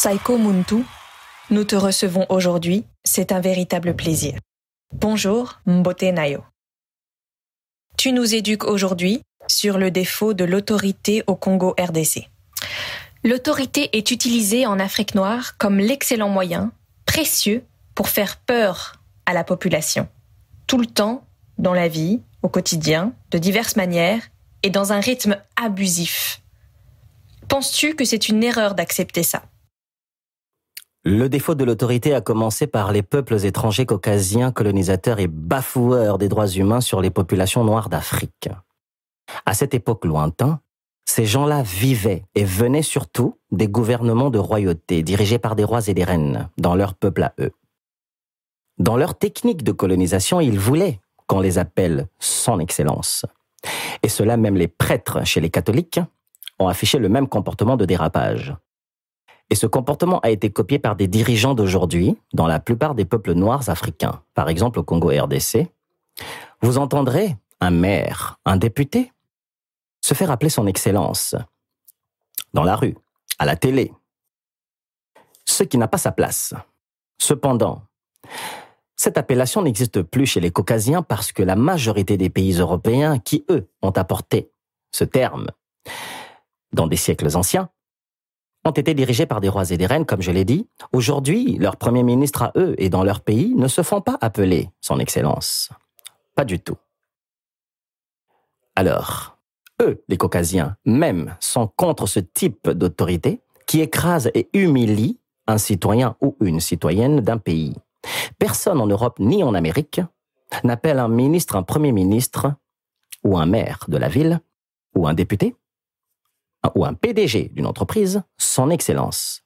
Saiko Muntu, nous te recevons aujourd'hui, c'est un véritable plaisir. Bonjour, Mbote Nayo. Tu nous éduques aujourd'hui sur le défaut de l'autorité au Congo RDC. L'autorité est utilisée en Afrique noire comme l'excellent moyen, précieux, pour faire peur à la population. Tout le temps, dans la vie, au quotidien, de diverses manières, et dans un rythme abusif. Penses-tu que c'est une erreur d'accepter ça? Le défaut de l'autorité a commencé par les peuples étrangers caucasiens, colonisateurs et bafoueurs des droits humains sur les populations noires d'Afrique. À cette époque lointaine, ces gens-là vivaient et venaient surtout des gouvernements de royauté dirigés par des rois et des reines dans leur peuple à eux. Dans leur technique de colonisation, ils voulaient qu'on les appelle son excellence. Et cela même les prêtres chez les catholiques ont affiché le même comportement de dérapage. Et ce comportement a été copié par des dirigeants d'aujourd'hui dans la plupart des peuples noirs africains. Par exemple, au Congo RDC, vous entendrez un maire, un député, se faire appeler son excellence. Dans la rue, à la télé. Ce qui n'a pas sa place. Cependant, cette appellation n'existe plus chez les Caucasiens parce que la majorité des pays européens qui, eux, ont apporté ce terme dans des siècles anciens, ont été dirigés par des rois et des reines, comme je l'ai dit. Aujourd'hui, leurs premiers ministres à eux et dans leur pays ne se font pas appeler Son Excellence. Pas du tout. Alors, eux, les Caucasiens, même, sont contre ce type d'autorité qui écrase et humilie un citoyen ou une citoyenne d'un pays. Personne en Europe ni en Amérique n'appelle un ministre un premier ministre ou un maire de la ville ou un député ou un PDG d'une entreprise son excellence.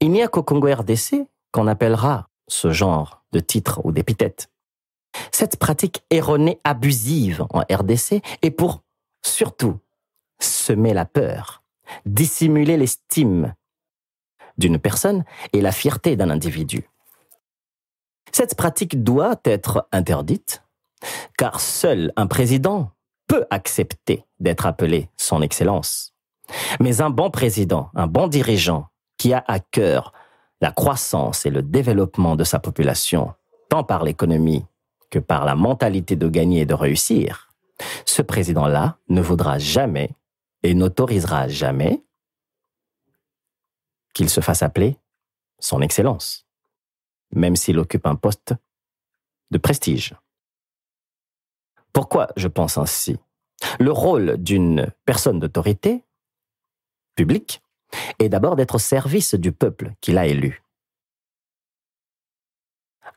Il n'y a qu'au Congo RDC qu'on appellera ce genre de titre ou d'épithète. Cette pratique erronée abusive en RDC est pour surtout semer la peur, dissimuler l'estime d'une personne et la fierté d'un individu. Cette pratique doit être interdite, car seul un président peut accepter d'être appelé Son Excellence. Mais un bon président, un bon dirigeant, qui a à cœur la croissance et le développement de sa population, tant par l'économie que par la mentalité de gagner et de réussir, ce président-là ne voudra jamais et n'autorisera jamais qu'il se fasse appeler Son Excellence, même s'il occupe un poste de prestige. Pourquoi je pense ainsi? Le rôle d'une personne d'autorité publique est d'abord d'être au service du peuple qu'il a élu.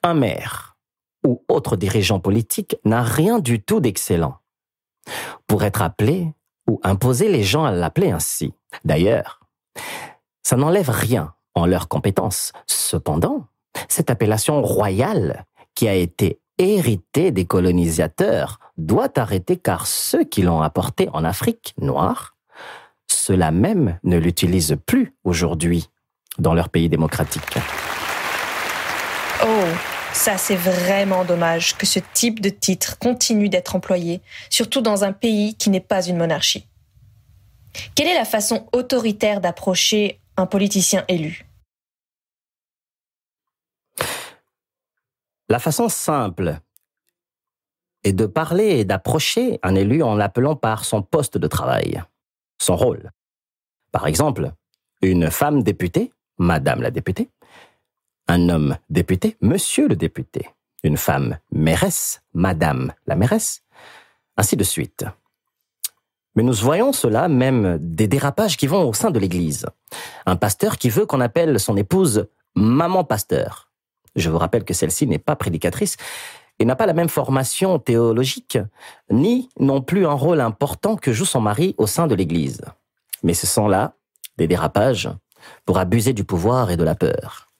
Un maire ou autre dirigeant politique n'a rien du tout d'excellent. Pour être appelé ou imposer les gens à l'appeler ainsi. D'ailleurs, ça n'enlève rien en leurs compétences. Cependant, cette appellation royale qui a été héritée des colonisateurs doit arrêter car ceux qui l'ont apportée en Afrique noire ceux-là même ne l'utilisent plus aujourd'hui dans leur pays démocratique. Oh, ça c'est vraiment dommage que ce type de titre continue d'être employé, surtout dans un pays qui n'est pas une monarchie. Quelle est la façon autoritaire d'approcher un politicien élu? La façon simple est de parler et d'approcher un élu en l'appelant par son poste de travail son rôle. Par exemple, une femme députée, Madame la députée, un homme député, Monsieur le député, une femme mairesse, Madame la mairesse, ainsi de suite. Mais nous voyons cela même des dérapages qui vont au sein de l'Église. Un pasteur qui veut qu'on appelle son épouse maman pasteur. Je vous rappelle que celle-ci n'est pas prédicatrice, et n'a pas la même formation théologique, ni non plus un rôle important que joue son mari au sein de l'Église. Mais ce sont là des dérapages pour abuser du pouvoir et de la peur.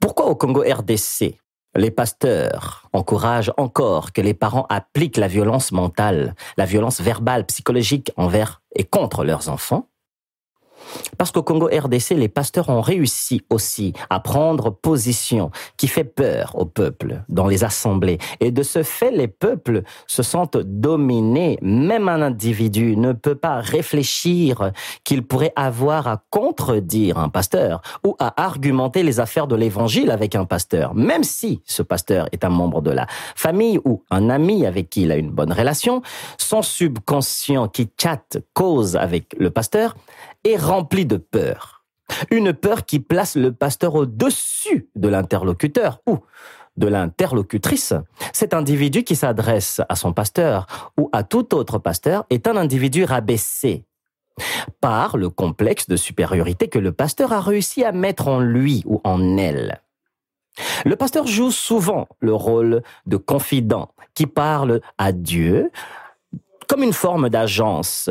Pourquoi au Congo RDC, les pasteurs encouragent encore que les parents appliquent la violence mentale, la violence verbale, psychologique envers et contre leurs enfants? Parce qu'au Congo RDC, les pasteurs ont réussi aussi à prendre position qui fait peur au peuple dans les assemblées. Et de ce fait, les peuples se sentent dominés. Même un individu ne peut pas réfléchir qu'il pourrait avoir à contredire un pasteur ou à argumenter les affaires de l'évangile avec un pasteur, même si ce pasteur est un membre de la famille ou un ami avec qui il a une bonne relation, son subconscient qui chatte cause avec le pasteur est rempli de peur. Une peur qui place le pasteur au-dessus de l'interlocuteur ou de l'interlocutrice. Cet individu qui s'adresse à son pasteur ou à tout autre pasteur est un individu rabaissé par le complexe de supériorité que le pasteur a réussi à mettre en lui ou en elle. Le pasteur joue souvent le rôle de confident qui parle à Dieu comme une forme d'agence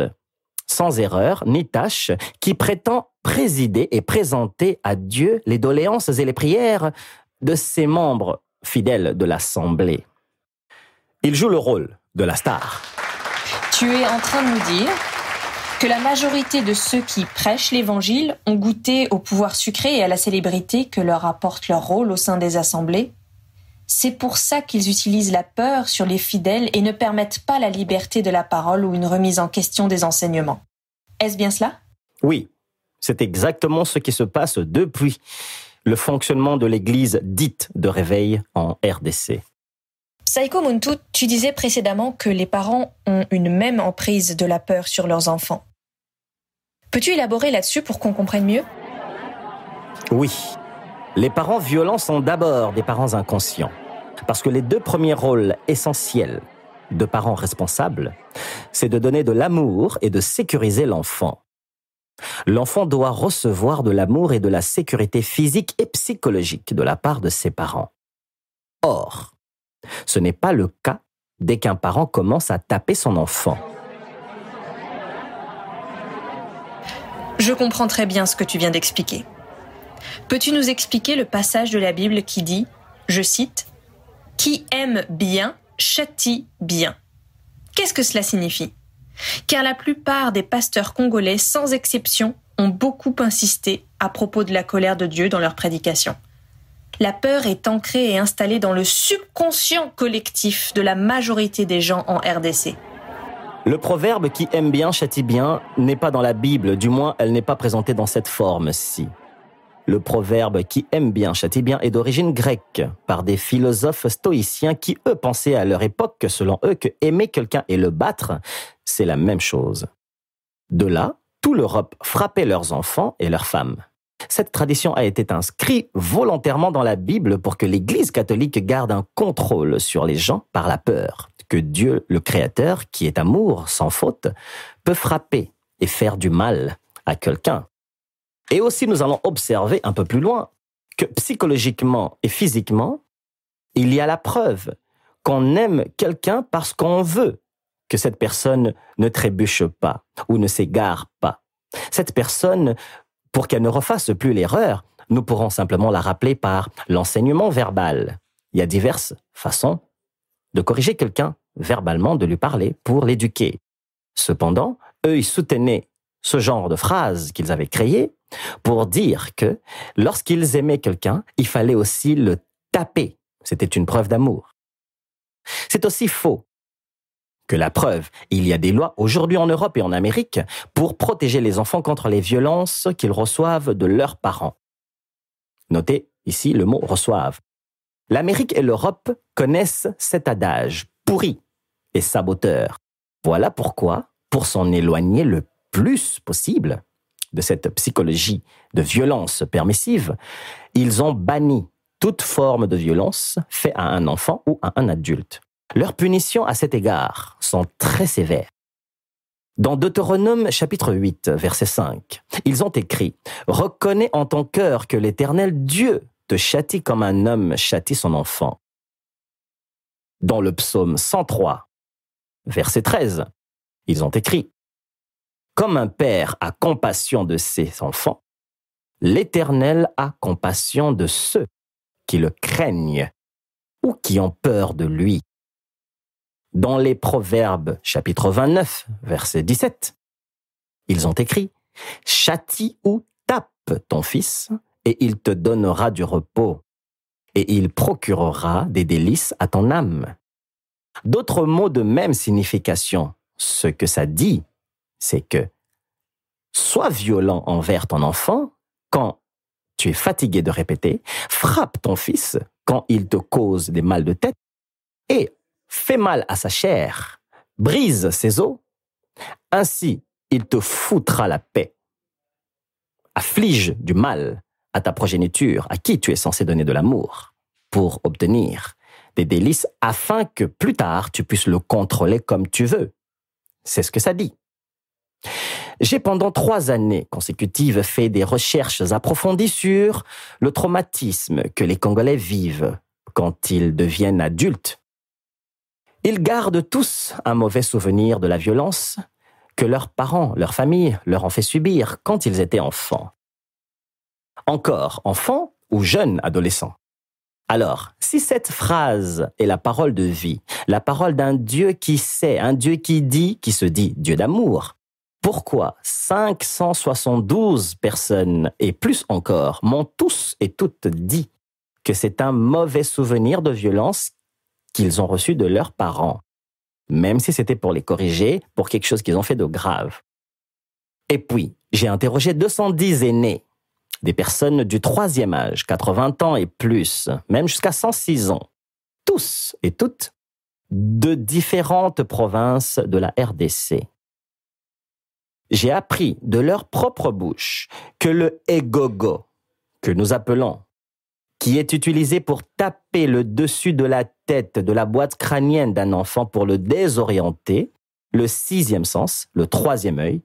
sans erreur ni tâche, qui prétend présider et présenter à Dieu les doléances et les prières de ses membres fidèles de l'Assemblée. Il joue le rôle de la star. Tu es en train de nous dire que la majorité de ceux qui prêchent l'Évangile ont goûté au pouvoir sucré et à la célébrité que leur apporte leur rôle au sein des assemblées? C'est pour ça qu'ils utilisent la peur sur les fidèles et ne permettent pas la liberté de la parole ou une remise en question des enseignements. Est-ce bien cela? Oui, c'est exactement ce qui se passe depuis le fonctionnement de l'Église dite de réveil en RDC. Saiko Muntu, tu disais précédemment que les parents ont une même emprise de la peur sur leurs enfants. Peux-tu élaborer là-dessus pour qu'on comprenne mieux? Oui, les parents violents sont d'abord des parents inconscients. Parce que les deux premiers rôles essentiels de parents responsables, c'est de donner de l'amour et de sécuriser l'enfant. L'enfant doit recevoir de l'amour et de la sécurité physique et psychologique de la part de ses parents. Or, ce n'est pas le cas dès qu'un parent commence à taper son enfant. Je comprends très bien ce que tu viens d'expliquer. Peux-tu nous expliquer le passage de la Bible qui dit, je cite, Qui aime bien châtie bien Qu'est-ce que cela signifie? Car la plupart des pasteurs congolais, sans exception, ont beaucoup insisté à propos de la colère de Dieu dans leur prédication. La peur est ancrée et installée dans le subconscient collectif de la majorité des gens en RDC. Le proverbe qui aime bien châtie bien n'est pas dans la Bible, du moins elle n'est pas présentée dans cette forme-ci. Le proverbe qui aime bien châtie bien est d'origine grecque, par des philosophes stoïciens qui, eux, pensaient à leur époque, selon eux, que aimer quelqu'un et le battre, c'est la même chose. De là, tout l'Europe frappait leurs enfants et leurs femmes. Cette tradition a été inscrite volontairement dans la Bible pour que l'Église catholique garde un contrôle sur les gens par la peur que Dieu, le Créateur, qui est amour sans faute, peut frapper et faire du mal à quelqu'un et aussi, nous allons observer un peu plus loin que psychologiquement et physiquement, il y a la preuve qu'on aime quelqu'un parce qu'on veut que cette personne ne trébuche pas ou ne s'égare pas. Cette personne, pour qu'elle ne refasse plus l'erreur, nous pourrons simplement la rappeler par l'enseignement verbal. Il y a diverses façons de corriger quelqu'un verbalement, de lui parler pour l'éduquer. Cependant, eux, ils soutenaient ce genre de phrase qu'ils avaient créée pour dire que lorsqu'ils aimaient quelqu'un, il fallait aussi le taper. C'était une preuve d'amour. C'est aussi faux que la preuve, il y a des lois aujourd'hui en Europe et en Amérique pour protéger les enfants contre les violences qu'ils reçoivent de leurs parents. Notez ici le mot reçoivent. L'Amérique et l'Europe connaissent cet adage pourri et saboteur. Voilà pourquoi, pour s'en éloigner le plus possible, de cette psychologie de violence permissive, ils ont banni toute forme de violence faite à un enfant ou à un adulte. Leurs punitions à cet égard sont très sévères. Dans Deutéronome chapitre 8, verset 5, ils ont écrit Reconnais en ton cœur que l'Éternel Dieu te châtie comme un homme châtie son enfant. Dans le psaume 103, verset 13, ils ont écrit comme un père a compassion de ses enfants, l'Éternel a compassion de ceux qui le craignent ou qui ont peur de lui. Dans les Proverbes chapitre 29, verset 17, ils ont écrit, châtie ou tape ton fils, et il te donnera du repos, et il procurera des délices à ton âme. D'autres mots de même signification, ce que ça dit, c'est que sois violent envers ton enfant quand tu es fatigué de répéter, frappe ton fils quand il te cause des mal de tête, et fais mal à sa chair, brise ses os, ainsi il te foutra la paix. Afflige du mal à ta progéniture, à qui tu es censé donner de l'amour, pour obtenir des délices afin que plus tard tu puisses le contrôler comme tu veux. C'est ce que ça dit. J'ai pendant trois années consécutives fait des recherches approfondies sur le traumatisme que les Congolais vivent quand ils deviennent adultes. Ils gardent tous un mauvais souvenir de la violence que leurs parents, leur famille leur ont fait subir quand ils étaient enfants. Encore enfants ou jeunes adolescents. Alors, si cette phrase est la parole de vie, la parole d'un Dieu qui sait, un Dieu qui dit, qui se dit Dieu d'amour, pourquoi 572 personnes et plus encore m'ont tous et toutes dit que c'est un mauvais souvenir de violence qu'ils ont reçu de leurs parents, même si c'était pour les corriger pour quelque chose qu'ils ont fait de grave. Et puis, j'ai interrogé 210 aînés des personnes du troisième âge, 80 ans et plus, même jusqu'à 106 ans, tous et toutes de différentes provinces de la RDC. J'ai appris de leur propre bouche que le egogo, que nous appelons, qui est utilisé pour taper le dessus de la tête de la boîte crânienne d'un enfant pour le désorienter, le sixième sens, le troisième œil,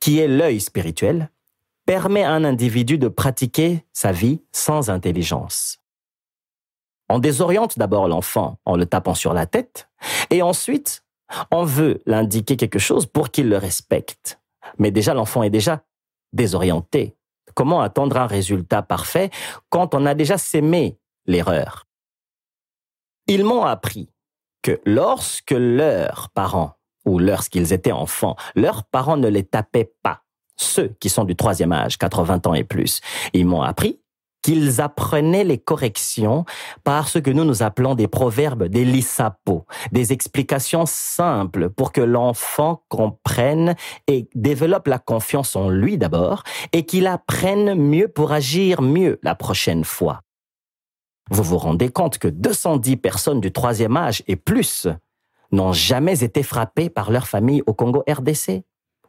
qui est l'œil spirituel, permet à un individu de pratiquer sa vie sans intelligence. On désoriente d'abord l'enfant en le tapant sur la tête, et ensuite, on veut l'indiquer quelque chose pour qu'il le respecte. Mais déjà, l'enfant est déjà désorienté. Comment attendre un résultat parfait quand on a déjà sémé l'erreur? Ils m'ont appris que lorsque leurs parents, ou lorsqu'ils étaient enfants, leurs parents ne les tapaient pas, ceux qui sont du troisième âge, 80 ans et plus, ils m'ont appris qu'ils apprenaient les corrections par ce que nous nous appelons des proverbes, des lissapos, des explications simples pour que l'enfant comprenne et développe la confiance en lui d'abord et qu'il apprenne mieux pour agir mieux la prochaine fois. Vous vous rendez compte que 210 personnes du troisième âge et plus n'ont jamais été frappées par leur famille au Congo RDC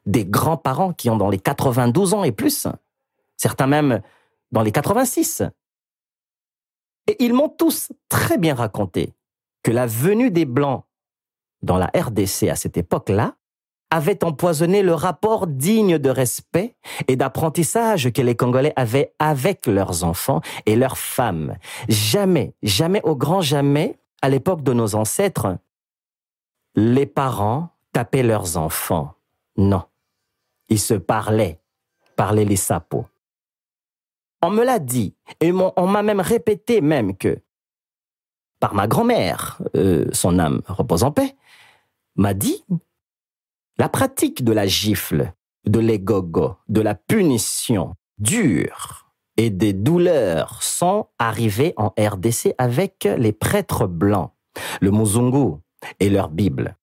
des grands-parents qui ont dans les 92 ans et plus, certains même dans les 86. Et ils m'ont tous très bien raconté que la venue des Blancs dans la RDC à cette époque-là avait empoisonné le rapport digne de respect et d'apprentissage que les Congolais avaient avec leurs enfants et leurs femmes. Jamais, jamais, au grand jamais, à l'époque de nos ancêtres, les parents tapaient leurs enfants. Non. Ils se parlaient, parlaient les sapos. On me l'a dit, et on m'a même répété même que, par ma grand-mère, euh, son âme repose en paix, m'a dit, la pratique de la gifle, de l'égogo, de la punition dure et des douleurs sont arrivées en RDC avec les prêtres blancs, le Muzungu et leur Bible.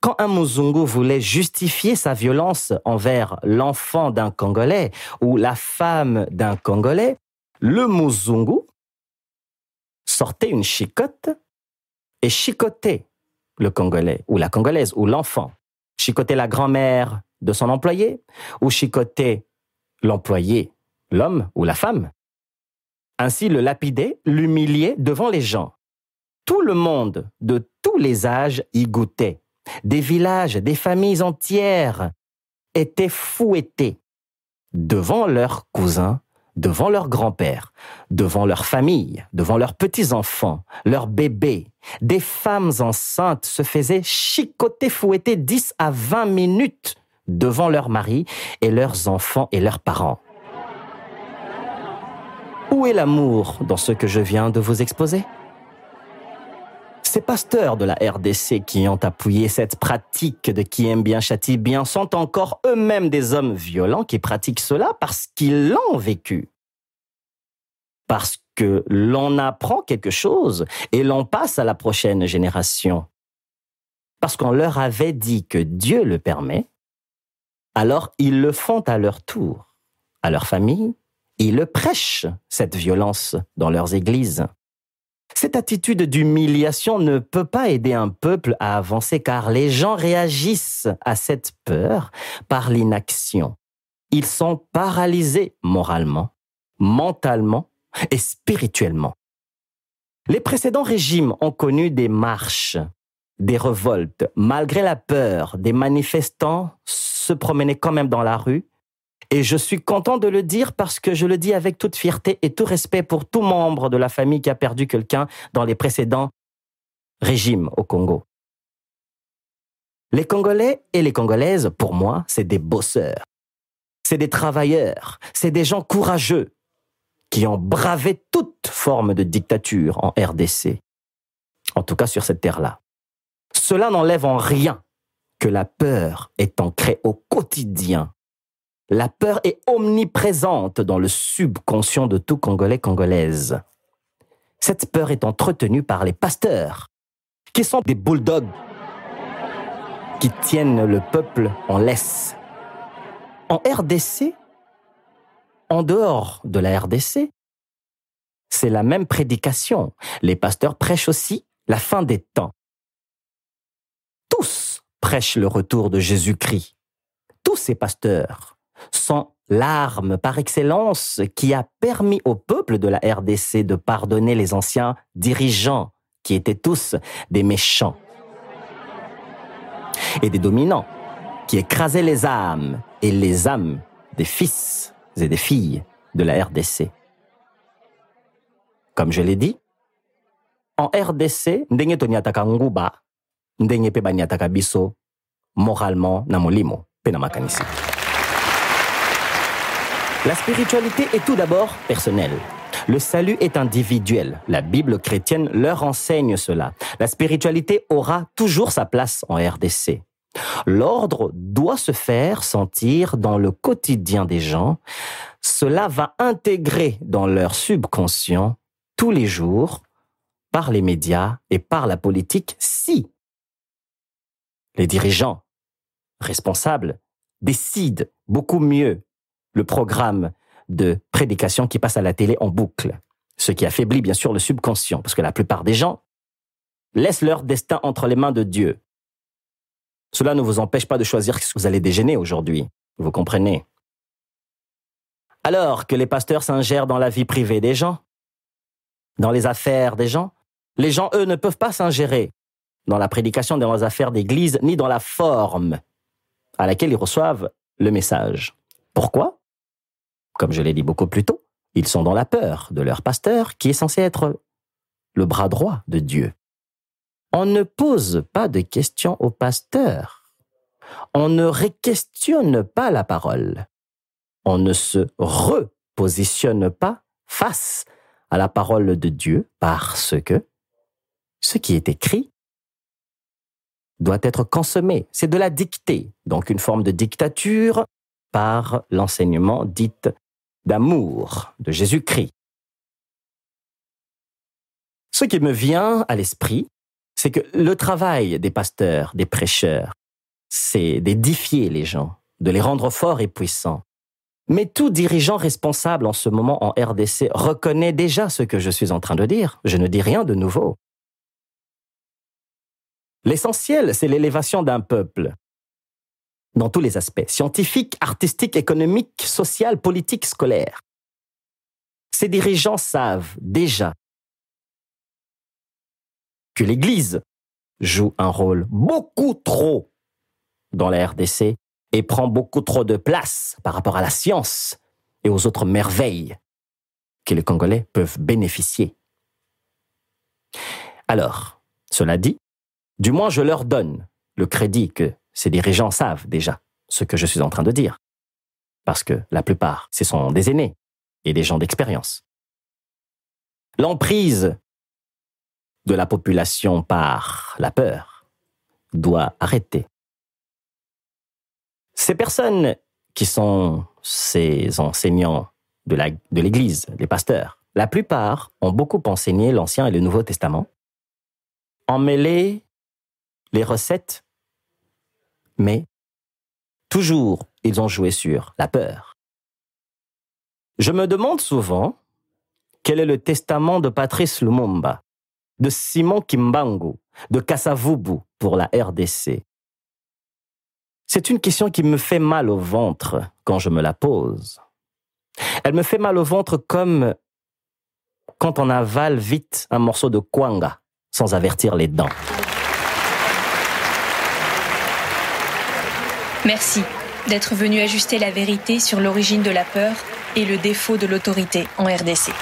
Quand un Muzungu voulait justifier sa violence envers l'enfant d'un Congolais ou la femme d'un Congolais, le Muzungu sortait une chicotte et chicotait le Congolais ou la Congolaise ou l'enfant. Chicotait la grand-mère de son employé ou chicotait l'employé, l'homme ou la femme. Ainsi le lapidait, l'humiliait devant les gens. Tout le monde de tous les âges y goûtait des villages, des familles entières étaient fouettés devant leurs cousins, devant leurs grands-pères, devant leurs familles, devant leurs petits-enfants, leurs bébés. Des femmes enceintes se faisaient chicoter, fouetter 10 à 20 minutes devant leurs maris et leurs enfants et leurs parents. Où est l'amour dans ce que je viens de vous exposer? Ces pasteurs de la RDC qui ont appuyé cette pratique de qui aime bien châtie bien sont encore eux-mêmes des hommes violents qui pratiquent cela parce qu'ils l'ont vécu. Parce que l'on apprend quelque chose et l'on passe à la prochaine génération. Parce qu'on leur avait dit que Dieu le permet, alors ils le font à leur tour, à leur famille, ils le prêchent, cette violence, dans leurs églises. Cette attitude d'humiliation ne peut pas aider un peuple à avancer car les gens réagissent à cette peur par l'inaction. Ils sont paralysés moralement, mentalement et spirituellement. Les précédents régimes ont connu des marches, des révoltes. Malgré la peur, des manifestants se promenaient quand même dans la rue et je suis content de le dire parce que je le dis avec toute fierté et tout respect pour tout membre de la famille qui a perdu quelqu'un dans les précédents régimes au Congo. Les Congolais et les Congolaises, pour moi, c'est des bosseurs. C'est des travailleurs. C'est des gens courageux qui ont bravé toute forme de dictature en RDC. En tout cas sur cette terre-là. Cela n'enlève en rien que la peur est ancrée au quotidien la peur est omniprésente dans le subconscient de tout Congolais congolaise. Cette peur est entretenue par les pasteurs, qui sont des bulldogs qui tiennent le peuple en laisse. En RDC, en dehors de la RDC, c'est la même prédication. Les pasteurs prêchent aussi la fin des temps. Tous prêchent le retour de Jésus-Christ. Tous ces pasteurs sont l'arme par excellence qui a permis au peuple de la RDC de pardonner les anciens dirigeants qui étaient tous des méchants et des dominants qui écrasaient les âmes et les âmes des fils et des filles de la RDC. Comme je l'ai dit, en RDC, moralement na. La spiritualité est tout d'abord personnelle. Le salut est individuel. La Bible chrétienne leur enseigne cela. La spiritualité aura toujours sa place en RDC. L'ordre doit se faire sentir dans le quotidien des gens. Cela va intégrer dans leur subconscient tous les jours par les médias et par la politique si les dirigeants responsables décident beaucoup mieux le programme de prédication qui passe à la télé en boucle, ce qui affaiblit bien sûr le subconscient, parce que la plupart des gens laissent leur destin entre les mains de Dieu. Cela ne vous empêche pas de choisir ce que vous allez déjeuner aujourd'hui, vous comprenez? Alors que les pasteurs s'ingèrent dans la vie privée des gens, dans les affaires des gens, les gens, eux, ne peuvent pas s'ingérer dans la prédication dans les affaires d'église, ni dans la forme à laquelle ils reçoivent le message. Pourquoi? Comme je l'ai dit beaucoup plus tôt, ils sont dans la peur de leur pasteur qui est censé être le bras droit de Dieu. On ne pose pas de questions au pasteur. On ne réquestionne pas la parole. On ne se repositionne pas face à la parole de Dieu parce que ce qui est écrit doit être consommé. C'est de la dictée, donc une forme de dictature par l'enseignement dit d'amour de Jésus-Christ. Ce qui me vient à l'esprit, c'est que le travail des pasteurs, des prêcheurs, c'est d'édifier les gens, de les rendre forts et puissants. Mais tout dirigeant responsable en ce moment en RDC reconnaît déjà ce que je suis en train de dire. Je ne dis rien de nouveau. L'essentiel, c'est l'élévation d'un peuple, dans tous les aspects, scientifiques, artistiques, économiques, social, politiques, scolaires. Ces dirigeants savent déjà que l'Église joue un rôle beaucoup trop dans la RDC et prend beaucoup trop de place par rapport à la science et aux autres merveilles que les Congolais peuvent bénéficier. Alors, cela dit, du moins je leur donne le crédit que ces dirigeants savent déjà ce que je suis en train de dire. Parce que la plupart, ce sont des aînés et des gens d'expérience. L'emprise de la population par la peur doit arrêter. Ces personnes qui sont ces enseignants de l'Église, les pasteurs, la plupart ont beaucoup enseigné l'Ancien et le Nouveau Testament, emmêlé les recettes, mais toujours ils ont joué sur la peur. Je me demande souvent quel est le testament de Patrice Lumumba, de Simon Kimbangu, de Kassavubu pour la RDC. C'est une question qui me fait mal au ventre quand je me la pose. Elle me fait mal au ventre comme quand on avale vite un morceau de kwanga sans avertir les dents. Merci d'être venu ajuster la vérité sur l'origine de la peur et le défaut de l'autorité en RDC.